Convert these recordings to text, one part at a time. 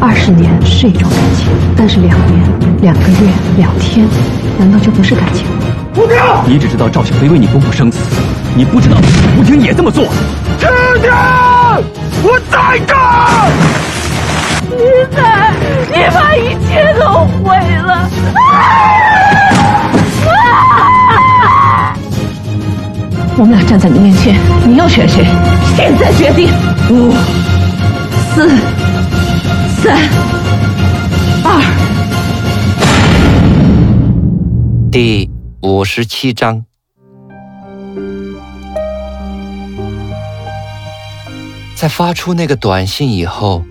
二十年是一种感情，但是两年、两个月、两天，难道就不是感情？吴婷，你只知道赵小飞为你公布生死，你不知道吴婷也这么做。婷婷，我在这儿。你在，你把一切都毁了。我们俩站在你面前，你要选谁？现在决定。五、四、三、二。第五十七章。在发出那个短信以后，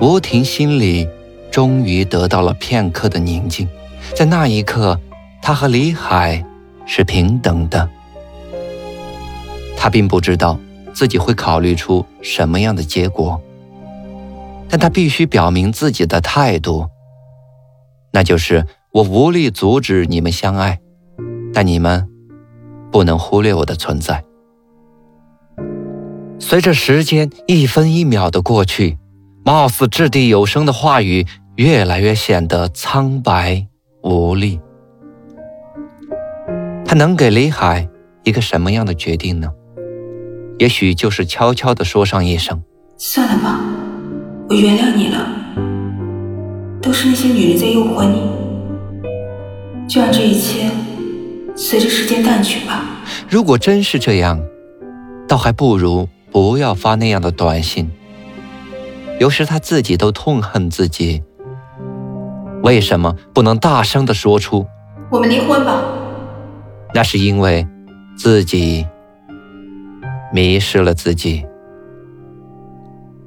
吴婷心里终于得到了片刻的宁静。在那一刻，她和李海是平等的。他并不知道自己会考虑出什么样的结果，但他必须表明自己的态度，那就是我无力阻止你们相爱，但你们不能忽略我的存在。随着时间一分一秒的过去，貌似掷地有声的话语越来越显得苍白无力。他能给李海一个什么样的决定呢？也许就是悄悄地说上一声：“算了吧，我原谅你了。都是那些女人在诱惑你，就让这一切随着时间淡去吧。”如果真是这样，倒还不如不要发那样的短信。有时他自己都痛恨自己，为什么不能大声的说出“我们离婚吧”？那是因为自己。迷失了自己，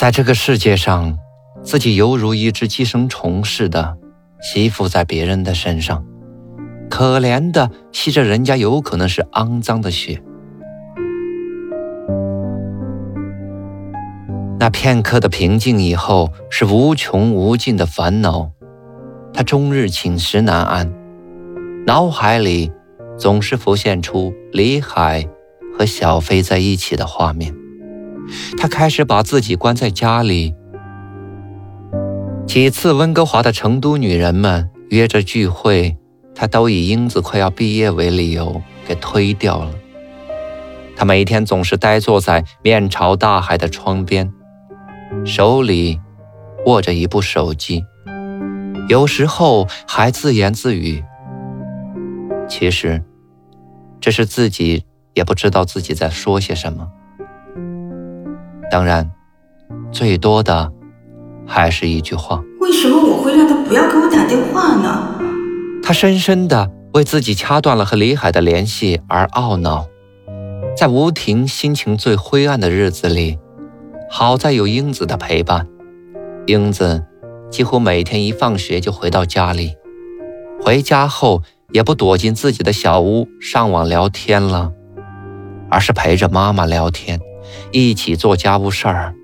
在这个世界上，自己犹如一只寄生虫似的吸附在别人的身上，可怜的吸着人家有可能是肮脏的血。那片刻的平静以后，是无穷无尽的烦恼，他终日寝食难安，脑海里总是浮现出李海。和小飞在一起的画面，他开始把自己关在家里。几次温哥华的成都女人们约着聚会，他都以英子快要毕业为理由给推掉了。他每天总是呆坐在面朝大海的窗边，手里握着一部手机，有时候还自言自语。其实，这是自己。也不知道自己在说些什么。当然，最多的还是一句话：“为什么我会让他不要给我打电话呢？”他深深的为自己掐断了和李海的联系而懊恼。在吴婷心情最灰暗的日子里，好在有英子的陪伴。英子几乎每天一放学就回到家里，回家后也不躲进自己的小屋上网聊天了。而是陪着妈妈聊天，一起做家务事儿。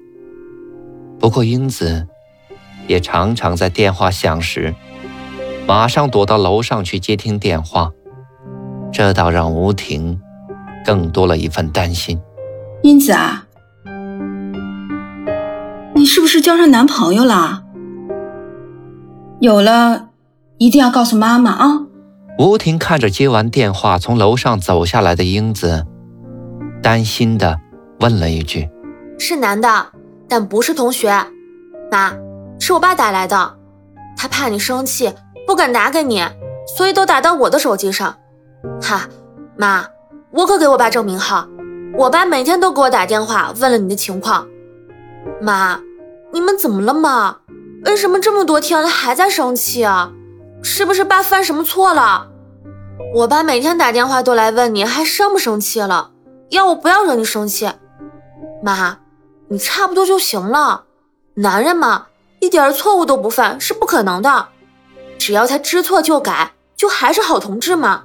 不过英子也常常在电话响时，马上躲到楼上去接听电话，这倒让吴婷更多了一份担心。英子啊，你是不是交上男朋友了？有了，一定要告诉妈妈啊！吴婷看着接完电话从楼上走下来的英子。担心的问了一句：“是男的，但不是同学。妈，是我爸打来的，他怕你生气，不敢打给你，所以都打到我的手机上。哈，妈，我可给我爸证明号，我爸每天都给我打电话，问了你的情况。妈，你们怎么了嘛？为什么这么多天了还在生气啊？是不是爸犯什么错了？我爸每天打电话都来问你，还生不生气了？”要我不要惹你生气，妈，你差不多就行了。男人嘛，一点错误都不犯是不可能的。只要他知错就改，就还是好同志嘛。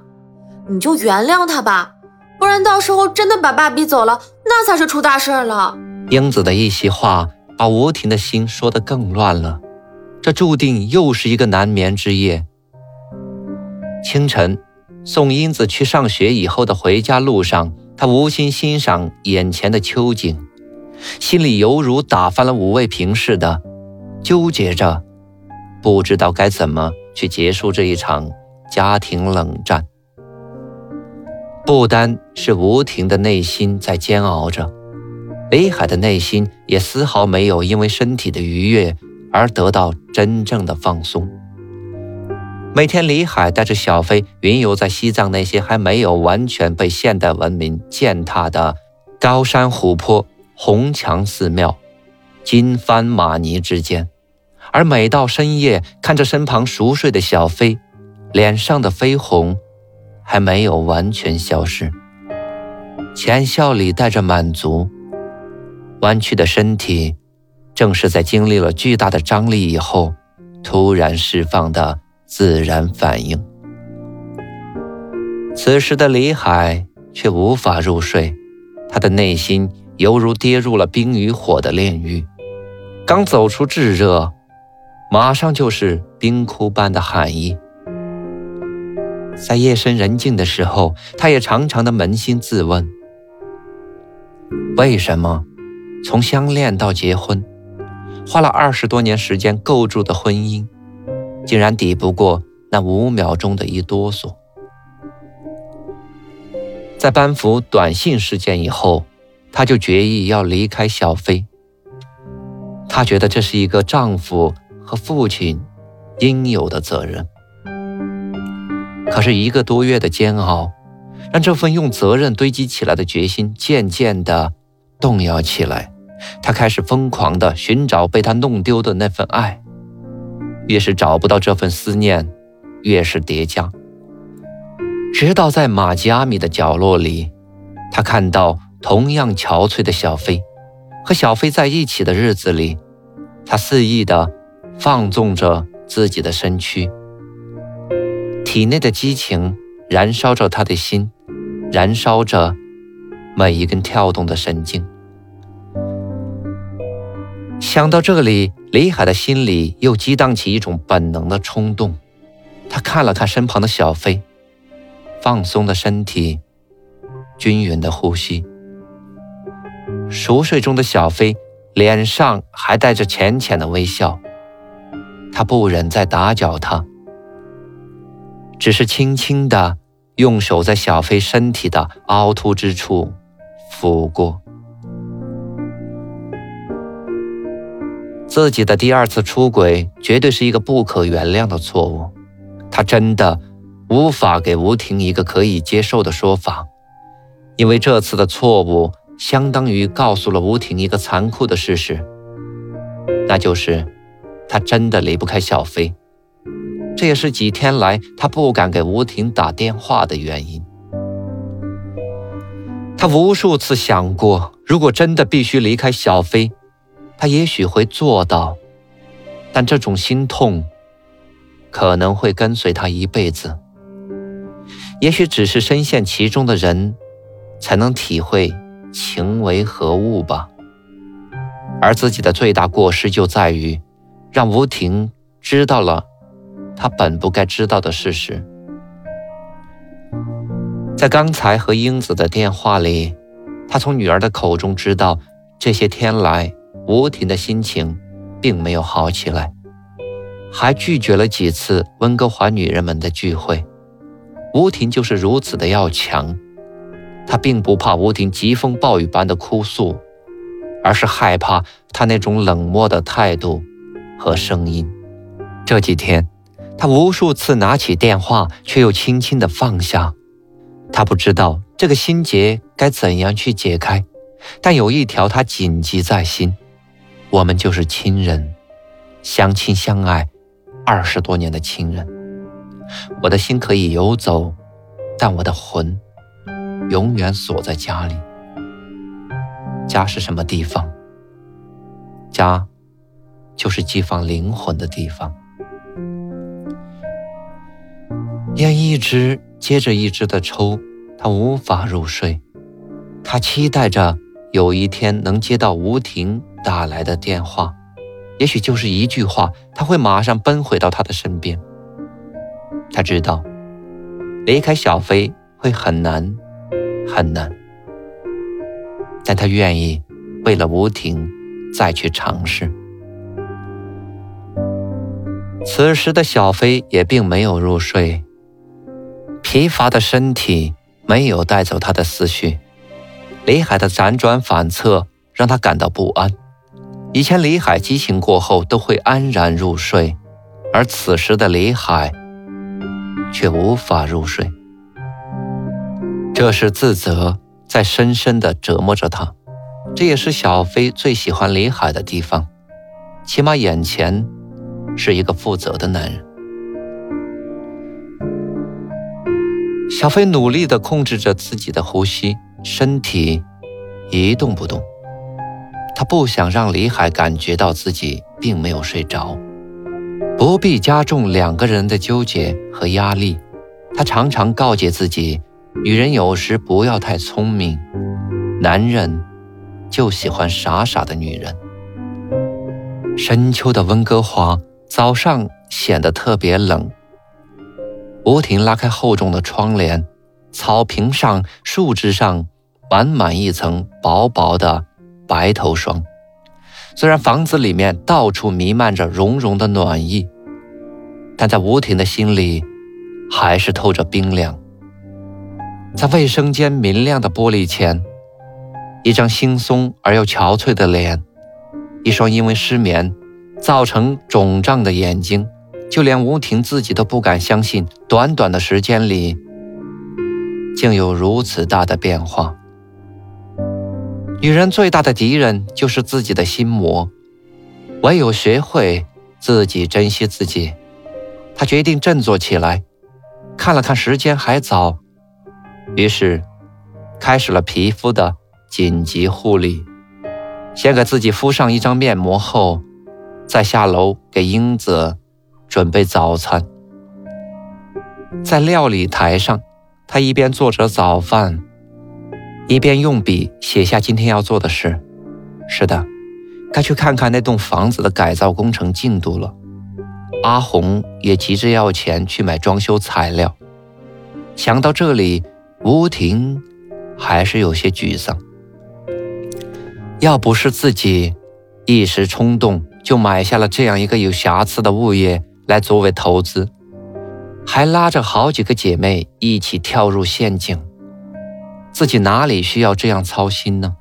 你就原谅他吧，不然到时候真的把爸逼走了，那才是出大事了。英子的一席话把吴婷的心说得更乱了，这注定又是一个难眠之夜。清晨，送英子去上学以后的回家路上，他无心欣赏眼前的秋景，心里犹如打翻了五味瓶似的，纠结着，不知道该怎么去结束这一场家庭冷战。不单是吴婷的内心在煎熬着，李海的内心也丝毫没有因为身体的愉悦而得到真正的放松。每天，李海带着小飞云游在西藏那些还没有完全被现代文明践踏的高山湖泊、红墙寺庙、金帆玛尼之间，而每到深夜，看着身旁熟睡的小飞，脸上的绯红还没有完全消失，浅笑里带着满足，弯曲的身体，正是在经历了巨大的张力以后，突然释放的。自然反应。此时的李海却无法入睡，他的内心犹如跌入了冰与火的炼狱，刚走出炙热，马上就是冰窟般的寒意。在夜深人静的时候，他也常常的扪心自问：为什么从相恋到结婚，花了二十多年时间构筑的婚姻？竟然抵不过那五秒钟的一哆嗦。在班服短信事件以后，他就决意要离开小飞。他觉得这是一个丈夫和父亲应有的责任。可是一个多月的煎熬，让这份用责任堆积起来的决心渐渐的动摇起来。他开始疯狂的寻找被他弄丢的那份爱。越是找不到这份思念，越是叠加。直到在马吉阿米的角落里，他看到同样憔悴的小飞，和小飞在一起的日子里，他肆意的放纵着自己的身躯，体内的激情燃烧着他的心，燃烧着每一根跳动的神经。想到这里，李海的心里又激荡起一种本能的冲动。他看了看身旁的小飞，放松的身体，均匀的呼吸。熟睡中的小飞脸上还带着浅浅的微笑。他不忍再打搅他，只是轻轻地用手在小飞身体的凹凸之处抚过。自己的第二次出轨绝对是一个不可原谅的错误，他真的无法给吴婷一个可以接受的说法，因为这次的错误相当于告诉了吴婷一个残酷的事实，那就是他真的离不开小飞，这也是几天来他不敢给吴婷打电话的原因。他无数次想过，如果真的必须离开小飞。他也许会做到，但这种心痛可能会跟随他一辈子。也许只是深陷其中的人，才能体会情为何物吧。而自己的最大过失就在于，让吴婷知道了他本不该知道的事实。在刚才和英子的电话里，他从女儿的口中知道，这些天来。吴婷的心情并没有好起来，还拒绝了几次温哥华女人们的聚会。吴婷就是如此的要强，她并不怕吴婷疾风暴雨般的哭诉，而是害怕她那种冷漠的态度和声音。这几天，她无数次拿起电话，却又轻轻地放下。她不知道这个心结该怎样去解开，但有一条她谨记在心。我们就是亲人，相亲相爱二十多年的亲人。我的心可以游走，但我的魂永远锁在家里。家是什么地方？家就是寄放灵魂的地方。烟一支接着一支的抽，他无法入睡。他期待着有一天能接到吴婷打来的电话，也许就是一句话，他会马上奔回到他的身边。他知道离开小飞会很难，很难，但他愿意为了吴婷再去尝试。此时的小飞也并没有入睡。疲乏的身体没有带走他的思绪，李海的辗转反侧让他感到不安。以前李海激情过后都会安然入睡，而此时的李海却无法入睡。这是自责在深深的折磨着他，这也是小飞最喜欢李海的地方，起码眼前是一个负责的男人。小飞努力地控制着自己的呼吸，身体一动不动。他不想让李海感觉到自己并没有睡着，不必加重两个人的纠结和压力。他常常告诫自己：女人有时不要太聪明，男人就喜欢傻傻的女人。深秋的温哥华早上显得特别冷。吴婷拉开厚重的窗帘，草坪上、树枝上满满一层薄薄的白头霜。虽然房子里面到处弥漫着融融的暖意，但在吴婷的心里还是透着冰凉。在卫生间明亮的玻璃前，一张惺忪而又憔悴的脸，一双因为失眠造成肿胀的眼睛。就连吴婷自己都不敢相信，短短的时间里，竟有如此大的变化。女人最大的敌人就是自己的心魔，唯有学会自己珍惜自己。她决定振作起来，看了看时间还早，于是开始了皮肤的紧急护理。先给自己敷上一张面膜后，再下楼给英子。准备早餐，在料理台上，他一边做着早饭，一边用笔写下今天要做的事。是的，该去看看那栋房子的改造工程进度了。阿红也急着要钱去买装修材料。想到这里，吴婷还是有些沮丧。要不是自己一时冲动就买下了这样一个有瑕疵的物业。来作为投资，还拉着好几个姐妹一起跳入陷阱，自己哪里需要这样操心呢？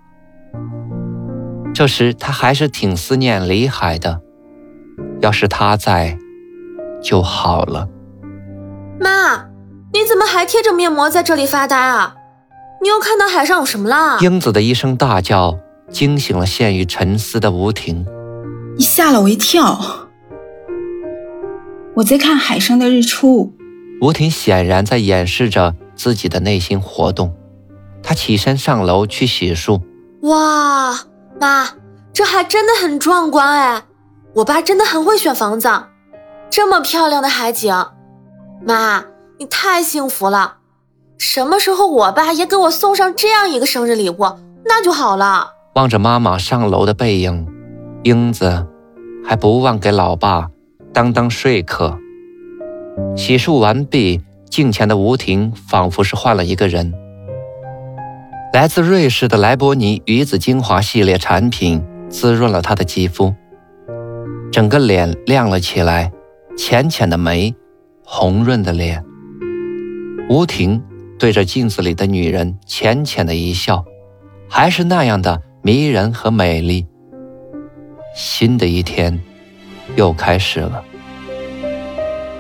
这时他还是挺思念李海的，要是他在就好了。妈，你怎么还贴着面膜在这里发呆啊？你又看到海上有什么了？英子的一声大叫惊醒了陷于沉思的吴婷，你吓了我一跳。我在看海上的日出。吴婷显然在掩饰着自己的内心活动，她起身上楼去洗漱。哇，妈，这还真的很壮观哎！我爸真的很会选房子，这么漂亮的海景，妈，你太幸福了。什么时候我爸也给我送上这样一个生日礼物，那就好了。望着妈妈上楼的背影，英子还不忘给老爸。当当说客。洗漱完毕，镜前的吴婷仿佛是换了一个人。来自瑞士的莱伯尼鱼子精华系列产品滋润了她的肌肤，整个脸亮了起来，浅浅的眉，红润的脸。吴婷对着镜子里的女人浅浅的一笑，还是那样的迷人和美丽。新的一天。又开始了。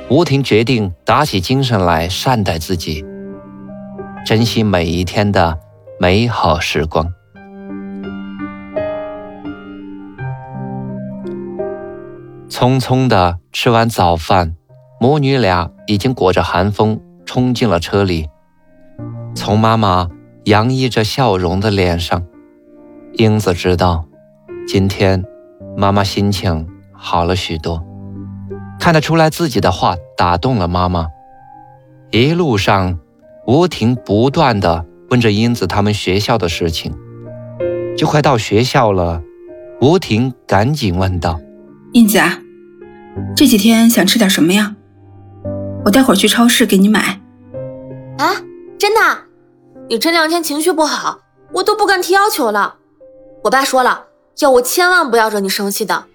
吴婷决定打起精神来，善待自己，珍惜每一天的美好时光。匆匆的吃完早饭，母女俩已经裹着寒风冲进了车里。从妈妈洋溢着笑容的脸上，英子知道，今天妈妈心情。好了许多，看得出来自己的话打动了妈妈。一路上，吴婷不断的问着英子他们学校的事情。就快到学校了，吴婷赶紧问道：“英子啊，这几天想吃点什么呀？我待会儿去超市给你买。”啊，真的？你这两天情绪不好，我都不敢提要求了。我爸说了，叫我千万不要惹你生气的。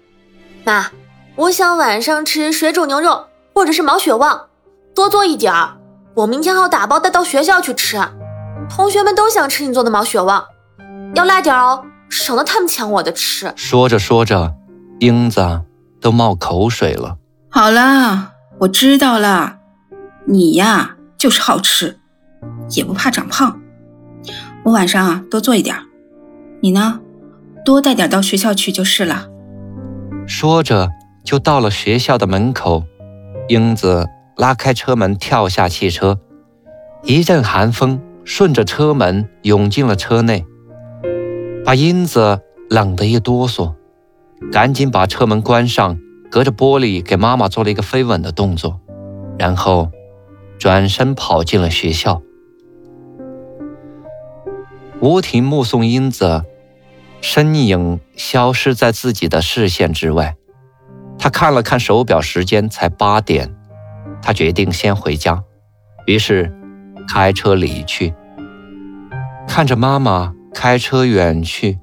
妈，我想晚上吃水煮牛肉或者是毛血旺，多做一点儿，我明天好打包带到学校去吃。同学们都想吃你做的毛血旺，要辣点哦，省得他们抢我的吃。说着说着，英子都冒口水了。好啦，我知道啦，你呀就是好吃，也不怕长胖。我晚上啊多做一点你呢，多带点到学校去就是了。说着就到了学校的门口，英子拉开车门，跳下汽车，一阵寒风顺着车门涌进了车内，把英子冷得一哆嗦，赶紧把车门关上，隔着玻璃给妈妈做了一个飞吻的动作，然后转身跑进了学校。吴婷目送英子身影消失在自己的视线之外，他看了看手表，时间才八点，他决定先回家，于是开车离去。看着妈妈开车远去，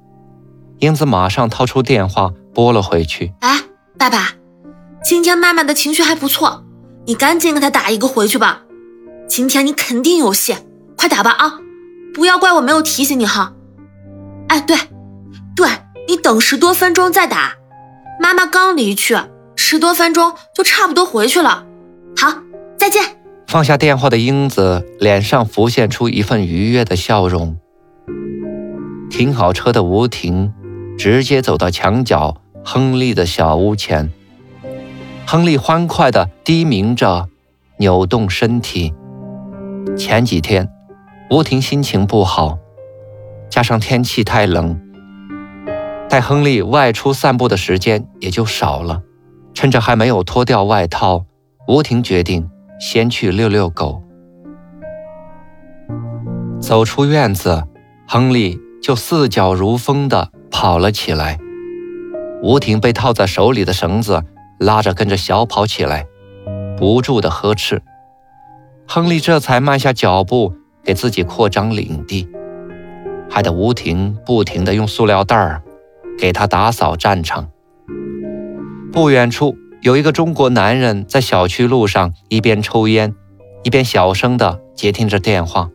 英子马上掏出电话拨了回去。哎，爸爸，今天妈妈的情绪还不错，你赶紧给她打一个回去吧。今天你肯定有戏，快打吧啊！不要怪我没有提醒你哈。哎，对，对你等十多分钟再打。妈妈刚离去，十多分钟就差不多回去了。好，再见。放下电话的英子脸上浮现出一份愉悦的笑容。停好车的吴婷直接走到墙角亨利的小屋前。亨利欢快地低鸣着，扭动身体。前几天。吴婷心情不好，加上天气太冷，带亨利外出散步的时间也就少了。趁着还没有脱掉外套，吴婷决定先去遛遛狗。走出院子，亨利就四脚如风地跑了起来。吴婷被套在手里的绳子拉着，跟着小跑起来，不住地呵斥。亨利这才慢下脚步。给自己扩张领地，害得吴婷不停地用塑料袋儿给他打扫战场。不远处有一个中国男人在小区路上一边抽烟，一边小声地接听着电话。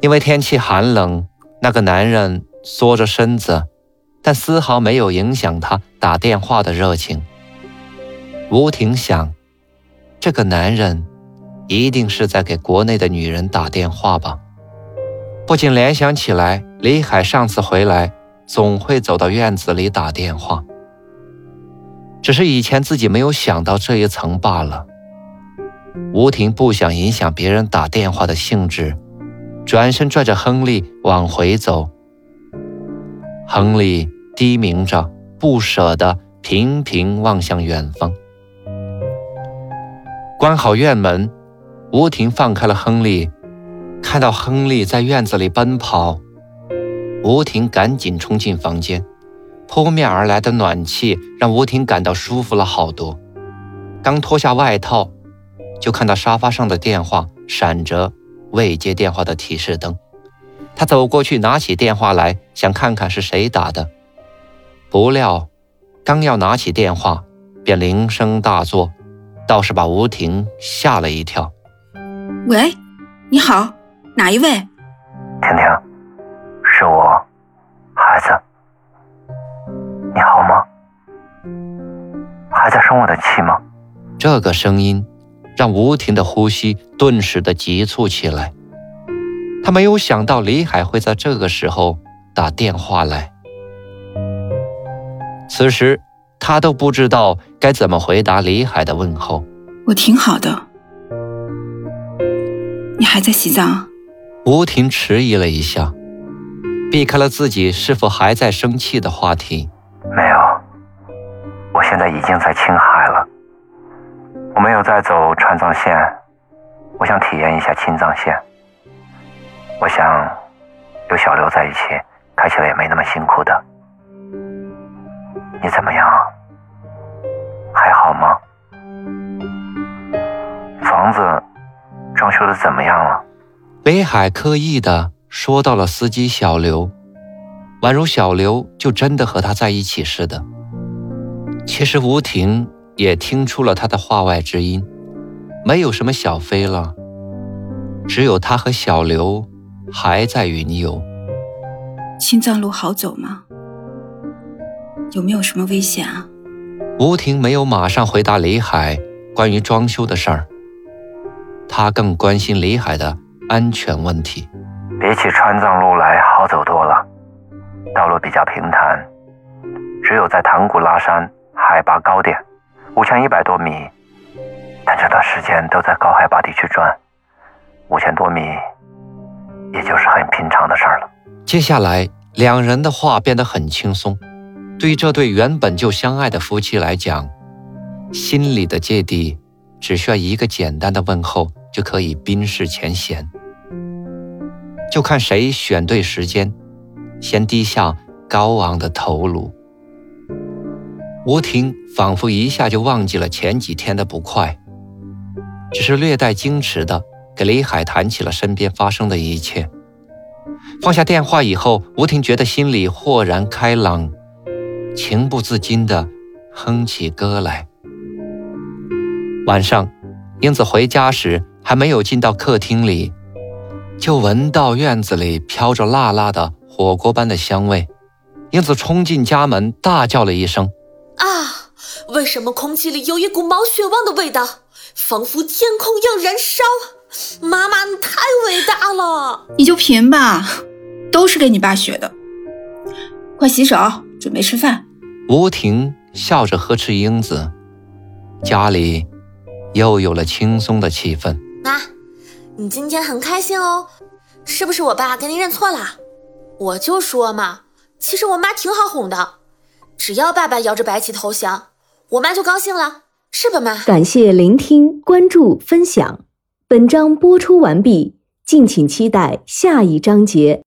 因为天气寒冷，那个男人缩着身子，但丝毫没有影响他打电话的热情。吴婷想，这个男人。一定是在给国内的女人打电话吧？不禁联想起来，李海上次回来总会走到院子里打电话，只是以前自己没有想到这一层罢了。吴婷不想影响别人打电话的兴致，转身拽着亨利往回走。亨利低鸣着，不舍得，频频望向远方。关好院门。吴婷放开了亨利，看到亨利在院子里奔跑，吴婷赶紧冲进房间。扑面而来的暖气让吴婷感到舒服了好多。刚脱下外套，就看到沙发上的电话闪着未接电话的提示灯。他走过去拿起电话来，想看看是谁打的。不料，刚要拿起电话，便铃声大作，倒是把吴婷吓了一跳。喂，你好，哪一位？婷婷，是我，孩子，你好吗？还在生我的气吗？这个声音让吴婷的呼吸顿时的急促起来。他没有想到李海会在这个时候打电话来。此时他都不知道该怎么回答李海的问候。我挺好的。你还在洗澡？吴婷迟疑了一下，避开了自己是否还在生气的话题。现在已经在青海了。我没有再走川藏线，我想体验一下青藏线。我想有小刘在一起，开起来也没那么辛苦的。你怎么样？还好吗？房子装修的怎么样了？北海刻意的说到了司机小刘，宛如小刘就真的和他在一起似的。其实吴婷也听出了他的话外之音，没有什么小飞了，只有他和小刘还在云游。青藏路好走吗？有没有什么危险啊？吴婷没有马上回答李海关于装修的事儿，他更关心李海的安全问题。比起川藏路来好走多了，道路比较平坦，只有在唐古拉山海拔高点五千一百多米，但这段时间都在高海拔地区转，五千多米也就是很平常的事儿了。接下来，两人的话变得很轻松。对于这对原本就相爱的夫妻来讲，心里的芥蒂只需要一个简单的问候就可以冰释前嫌。就看谁选对时间，先低下高昂的头颅。吴婷仿佛一下就忘记了前几天的不快，只是略带矜持的给李海谈起了身边发生的一切。放下电话以后，吴婷觉得心里豁然开朗。情不自禁地哼起歌来。晚上，英子回家时还没有进到客厅里，就闻到院子里飘着辣辣的火锅般的香味。英子冲进家门，大叫了一声：“啊！为什么空气里有一股毛血旺的味道，仿佛天空要燃烧？妈妈，你太伟大了！你就贫吧，都是跟你爸学的。快洗手，准备吃饭。”吴婷笑着呵斥英子，家里又有了轻松的气氛。妈，你今天很开心哦，是不是我爸跟你认错了？我就说嘛，其实我妈挺好哄的，只要爸爸摇着白旗投降，我妈就高兴了，是吧，妈？感谢聆听、关注、分享，本章播出完毕，敬请期待下一章节。